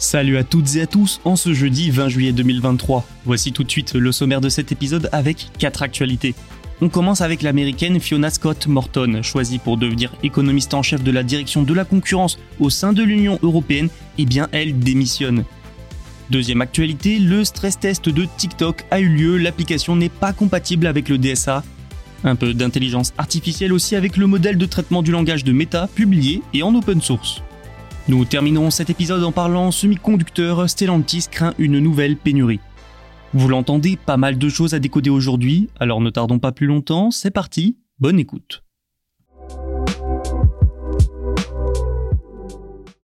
Salut à toutes et à tous en ce jeudi 20 juillet 2023. Voici tout de suite le sommaire de cet épisode avec 4 actualités. On commence avec l'américaine Fiona Scott Morton, choisie pour devenir économiste en chef de la direction de la concurrence au sein de l'Union européenne, et eh bien elle démissionne. Deuxième actualité, le stress test de TikTok a eu lieu, l'application n'est pas compatible avec le DSA. Un peu d'intelligence artificielle aussi avec le modèle de traitement du langage de Meta publié et en open source. Nous terminerons cet épisode en parlant semi-conducteur, Stellantis craint une nouvelle pénurie. Vous l'entendez, pas mal de choses à décoder aujourd'hui, alors ne tardons pas plus longtemps, c'est parti, bonne écoute.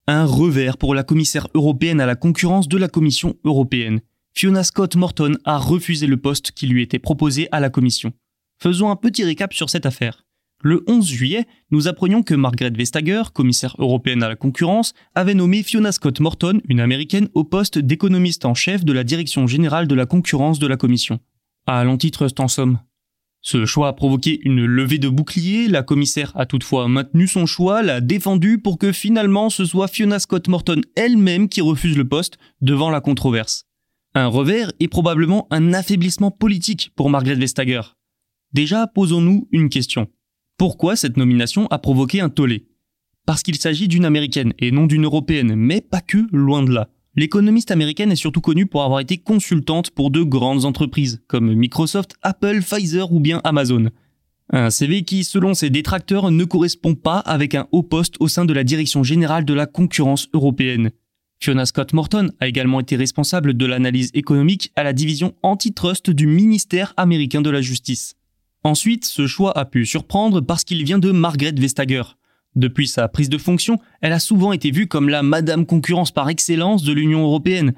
Un revers pour la commissaire européenne à la concurrence de la Commission européenne. Fiona Scott Morton a refusé le poste qui lui était proposé à la Commission. Faisons un petit récap sur cette affaire. Le 11 juillet, nous apprenions que Margaret Vestager, commissaire européenne à la concurrence, avait nommé Fiona Scott Morton, une américaine, au poste d'économiste en chef de la direction générale de la concurrence de la Commission. À l'antitrust en somme. Ce choix a provoqué une levée de bouclier, la commissaire a toutefois maintenu son choix, l'a défendu pour que finalement ce soit Fiona Scott Morton elle-même qui refuse le poste devant la controverse. Un revers et probablement un affaiblissement politique pour Margaret Vestager. Déjà, posons-nous une question. Pourquoi cette nomination a provoqué un tollé? Parce qu'il s'agit d'une américaine et non d'une européenne, mais pas que, loin de là. L'économiste américaine est surtout connue pour avoir été consultante pour de grandes entreprises, comme Microsoft, Apple, Pfizer ou bien Amazon. Un CV qui, selon ses détracteurs, ne correspond pas avec un haut poste au sein de la direction générale de la concurrence européenne. Fiona Scott Morton a également été responsable de l'analyse économique à la division antitrust du ministère américain de la Justice. Ensuite, ce choix a pu surprendre parce qu'il vient de Margaret Vestager. Depuis sa prise de fonction, elle a souvent été vue comme la Madame Concurrence par excellence de l'Union européenne.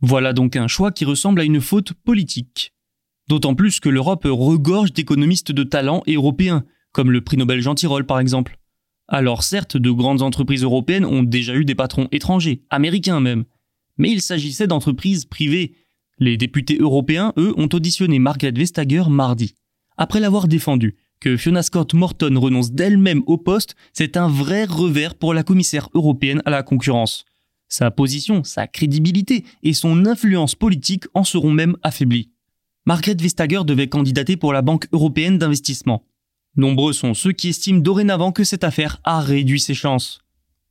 Voilà donc un choix qui ressemble à une faute politique. D'autant plus que l'Europe regorge d'économistes de talent européens, comme le prix Nobel Jean Tirole par exemple. Alors certes, de grandes entreprises européennes ont déjà eu des patrons étrangers, américains même. Mais il s'agissait d'entreprises privées. Les députés européens, eux, ont auditionné Margaret Vestager mardi après l'avoir défendu. Que Fiona Scott Morton renonce d'elle-même au poste, c'est un vrai revers pour la commissaire européenne à la concurrence. Sa position, sa crédibilité et son influence politique en seront même affaiblies. Margaret Vestager devait candidater pour la Banque européenne d'investissement. Nombreux sont ceux qui estiment dorénavant que cette affaire a réduit ses chances.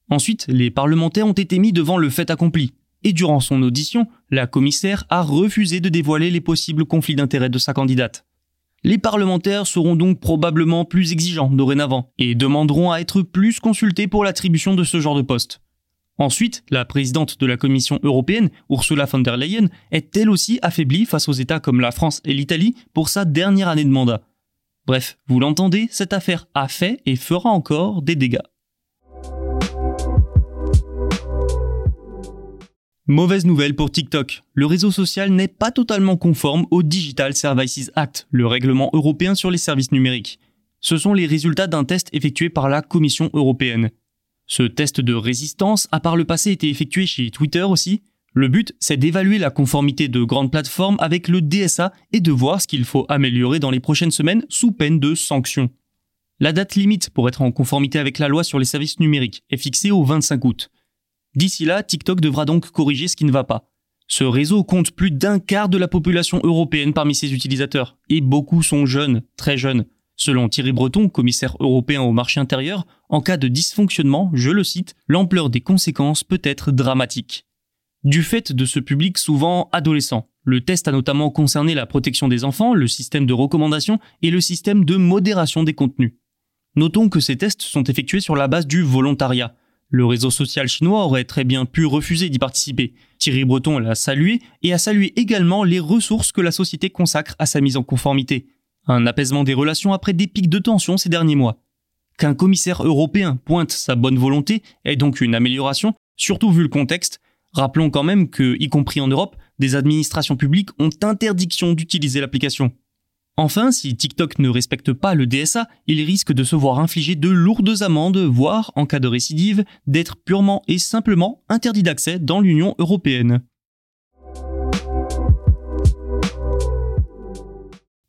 Ensuite, les parlementaires ont été mis devant le fait accompli. Et durant son audition, la commissaire a refusé de dévoiler les possibles conflits d'intérêts de sa candidate. Les parlementaires seront donc probablement plus exigeants dorénavant et demanderont à être plus consultés pour l'attribution de ce genre de poste. Ensuite, la présidente de la Commission européenne, Ursula von der Leyen, est elle aussi affaiblie face aux États comme la France et l'Italie pour sa dernière année de mandat. Bref, vous l'entendez, cette affaire a fait et fera encore des dégâts. Mauvaise nouvelle pour TikTok. Le réseau social n'est pas totalement conforme au Digital Services Act, le règlement européen sur les services numériques. Ce sont les résultats d'un test effectué par la Commission européenne. Ce test de résistance a par le passé été effectué chez Twitter aussi. Le but, c'est d'évaluer la conformité de grandes plateformes avec le DSA et de voir ce qu'il faut améliorer dans les prochaines semaines sous peine de sanctions. La date limite pour être en conformité avec la loi sur les services numériques est fixée au 25 août. D'ici là, TikTok devra donc corriger ce qui ne va pas. Ce réseau compte plus d'un quart de la population européenne parmi ses utilisateurs, et beaucoup sont jeunes, très jeunes. Selon Thierry Breton, commissaire européen au marché intérieur, en cas de dysfonctionnement, je le cite, l'ampleur des conséquences peut être dramatique. Du fait de ce public souvent adolescent, le test a notamment concerné la protection des enfants, le système de recommandation et le système de modération des contenus. Notons que ces tests sont effectués sur la base du volontariat. Le réseau social chinois aurait très bien pu refuser d'y participer. Thierry Breton l'a salué et a salué également les ressources que la société consacre à sa mise en conformité. Un apaisement des relations après des pics de tension ces derniers mois. Qu'un commissaire européen pointe sa bonne volonté est donc une amélioration, surtout vu le contexte. Rappelons quand même que, y compris en Europe, des administrations publiques ont interdiction d'utiliser l'application. Enfin, si TikTok ne respecte pas le DSA, il risque de se voir infliger de lourdes amendes, voire, en cas de récidive, d'être purement et simplement interdit d'accès dans l'Union européenne.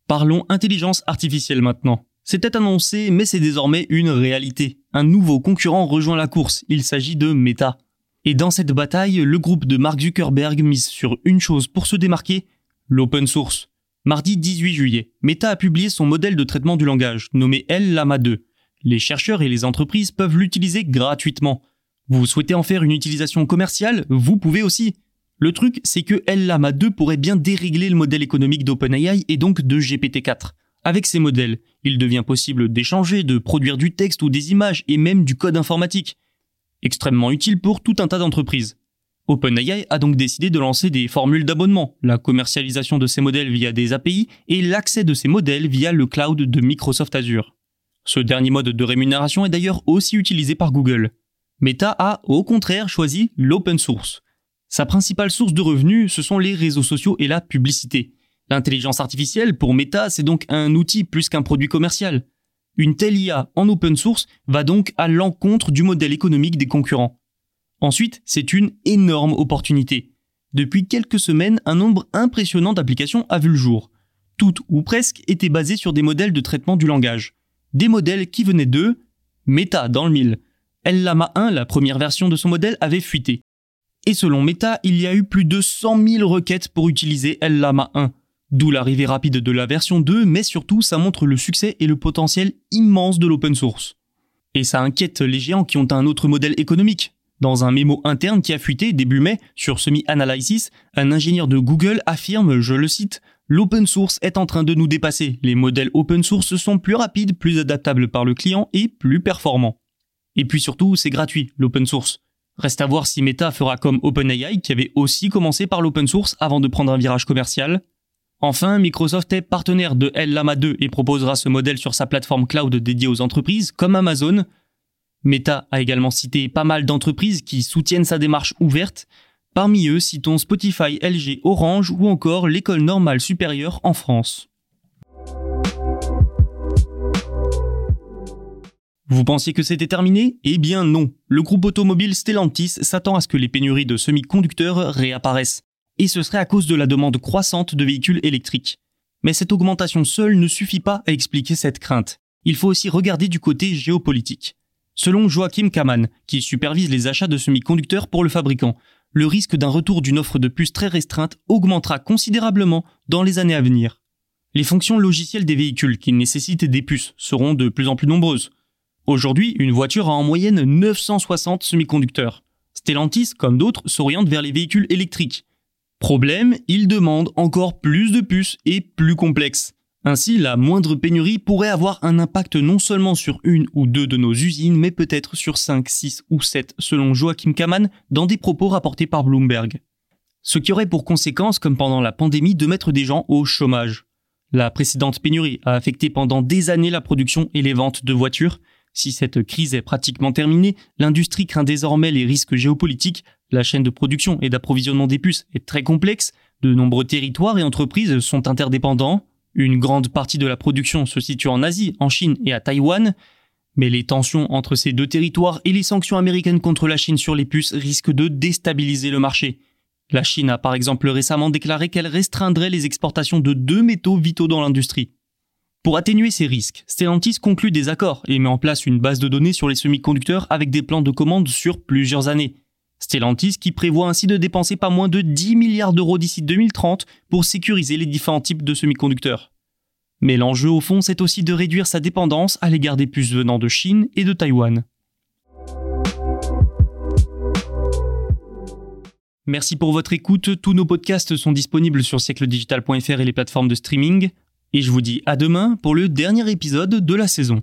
Parlons intelligence artificielle maintenant. C'était annoncé, mais c'est désormais une réalité. Un nouveau concurrent rejoint la course, il s'agit de Meta. Et dans cette bataille, le groupe de Mark Zuckerberg mise sur une chose pour se démarquer, l'open source. Mardi 18 juillet, Meta a publié son modèle de traitement du langage, nommé L-Lama 2. Les chercheurs et les entreprises peuvent l'utiliser gratuitement. Vous souhaitez en faire une utilisation commerciale? Vous pouvez aussi. Le truc, c'est que L-Lama 2 pourrait bien dérégler le modèle économique d'OpenAI et donc de GPT-4. Avec ces modèles, il devient possible d'échanger, de produire du texte ou des images et même du code informatique. Extrêmement utile pour tout un tas d'entreprises. OpenAI a donc décidé de lancer des formules d'abonnement, la commercialisation de ces modèles via des API et l'accès de ces modèles via le cloud de Microsoft Azure. Ce dernier mode de rémunération est d'ailleurs aussi utilisé par Google. Meta a au contraire choisi l'open source. Sa principale source de revenus, ce sont les réseaux sociaux et la publicité. L'intelligence artificielle, pour Meta, c'est donc un outil plus qu'un produit commercial. Une telle IA en open source va donc à l'encontre du modèle économique des concurrents. Ensuite, c'est une énorme opportunité. Depuis quelques semaines, un nombre impressionnant d'applications a vu le jour. Toutes ou presque étaient basées sur des modèles de traitement du langage. Des modèles qui venaient de Meta dans le mille. L-Lama 1, la première version de son modèle, avait fuité. Et selon Meta, il y a eu plus de 100 000 requêtes pour utiliser L-Lama 1. D'où l'arrivée rapide de la version 2, mais surtout ça montre le succès et le potentiel immense de l'open source. Et ça inquiète les géants qui ont un autre modèle économique. Dans un mémo interne qui a fuité début mai sur Semi Analysis, un ingénieur de Google affirme, je le cite, L'open source est en train de nous dépasser. Les modèles open source sont plus rapides, plus adaptables par le client et plus performants. Et puis surtout, c'est gratuit, l'open source. Reste à voir si Meta fera comme OpenAI qui avait aussi commencé par l'open source avant de prendre un virage commercial. Enfin, Microsoft est partenaire de L-Lama 2 et proposera ce modèle sur sa plateforme cloud dédiée aux entreprises comme Amazon. Meta a également cité pas mal d'entreprises qui soutiennent sa démarche ouverte. Parmi eux, citons Spotify, LG, Orange ou encore l'école normale supérieure en France. Vous pensiez que c'était terminé? Eh bien non. Le groupe automobile Stellantis s'attend à ce que les pénuries de semi-conducteurs réapparaissent. Et ce serait à cause de la demande croissante de véhicules électriques. Mais cette augmentation seule ne suffit pas à expliquer cette crainte. Il faut aussi regarder du côté géopolitique. Selon Joachim Kaman, qui supervise les achats de semi-conducteurs pour le fabricant, le risque d'un retour d'une offre de puces très restreinte augmentera considérablement dans les années à venir. Les fonctions logicielles des véhicules qui nécessitent des puces seront de plus en plus nombreuses. Aujourd'hui, une voiture a en moyenne 960 semi-conducteurs. Stellantis, comme d'autres, s'oriente vers les véhicules électriques. Problème, il demande encore plus de puces et plus complexes. Ainsi, la moindre pénurie pourrait avoir un impact non seulement sur une ou deux de nos usines, mais peut-être sur 5, 6 ou 7, selon Joachim Kaman, dans des propos rapportés par Bloomberg. Ce qui aurait pour conséquence, comme pendant la pandémie, de mettre des gens au chômage. La précédente pénurie a affecté pendant des années la production et les ventes de voitures, si cette crise est pratiquement terminée, l'industrie craint désormais les risques géopolitiques. La chaîne de production et d'approvisionnement des puces est très complexe. De nombreux territoires et entreprises sont interdépendants. Une grande partie de la production se situe en Asie, en Chine et à Taïwan. Mais les tensions entre ces deux territoires et les sanctions américaines contre la Chine sur les puces risquent de déstabiliser le marché. La Chine a par exemple récemment déclaré qu'elle restreindrait les exportations de deux métaux vitaux dans l'industrie. Pour atténuer ces risques, Stellantis conclut des accords et met en place une base de données sur les semi-conducteurs avec des plans de commande sur plusieurs années. Stellantis qui prévoit ainsi de dépenser pas moins de 10 milliards d'euros d'ici 2030 pour sécuriser les différents types de semi-conducteurs. Mais l'enjeu au fond, c'est aussi de réduire sa dépendance à l'égard des puces venant de Chine et de Taïwan. Merci pour votre écoute, tous nos podcasts sont disponibles sur siècledigital.fr et les plateformes de streaming, et je vous dis à demain pour le dernier épisode de la saison.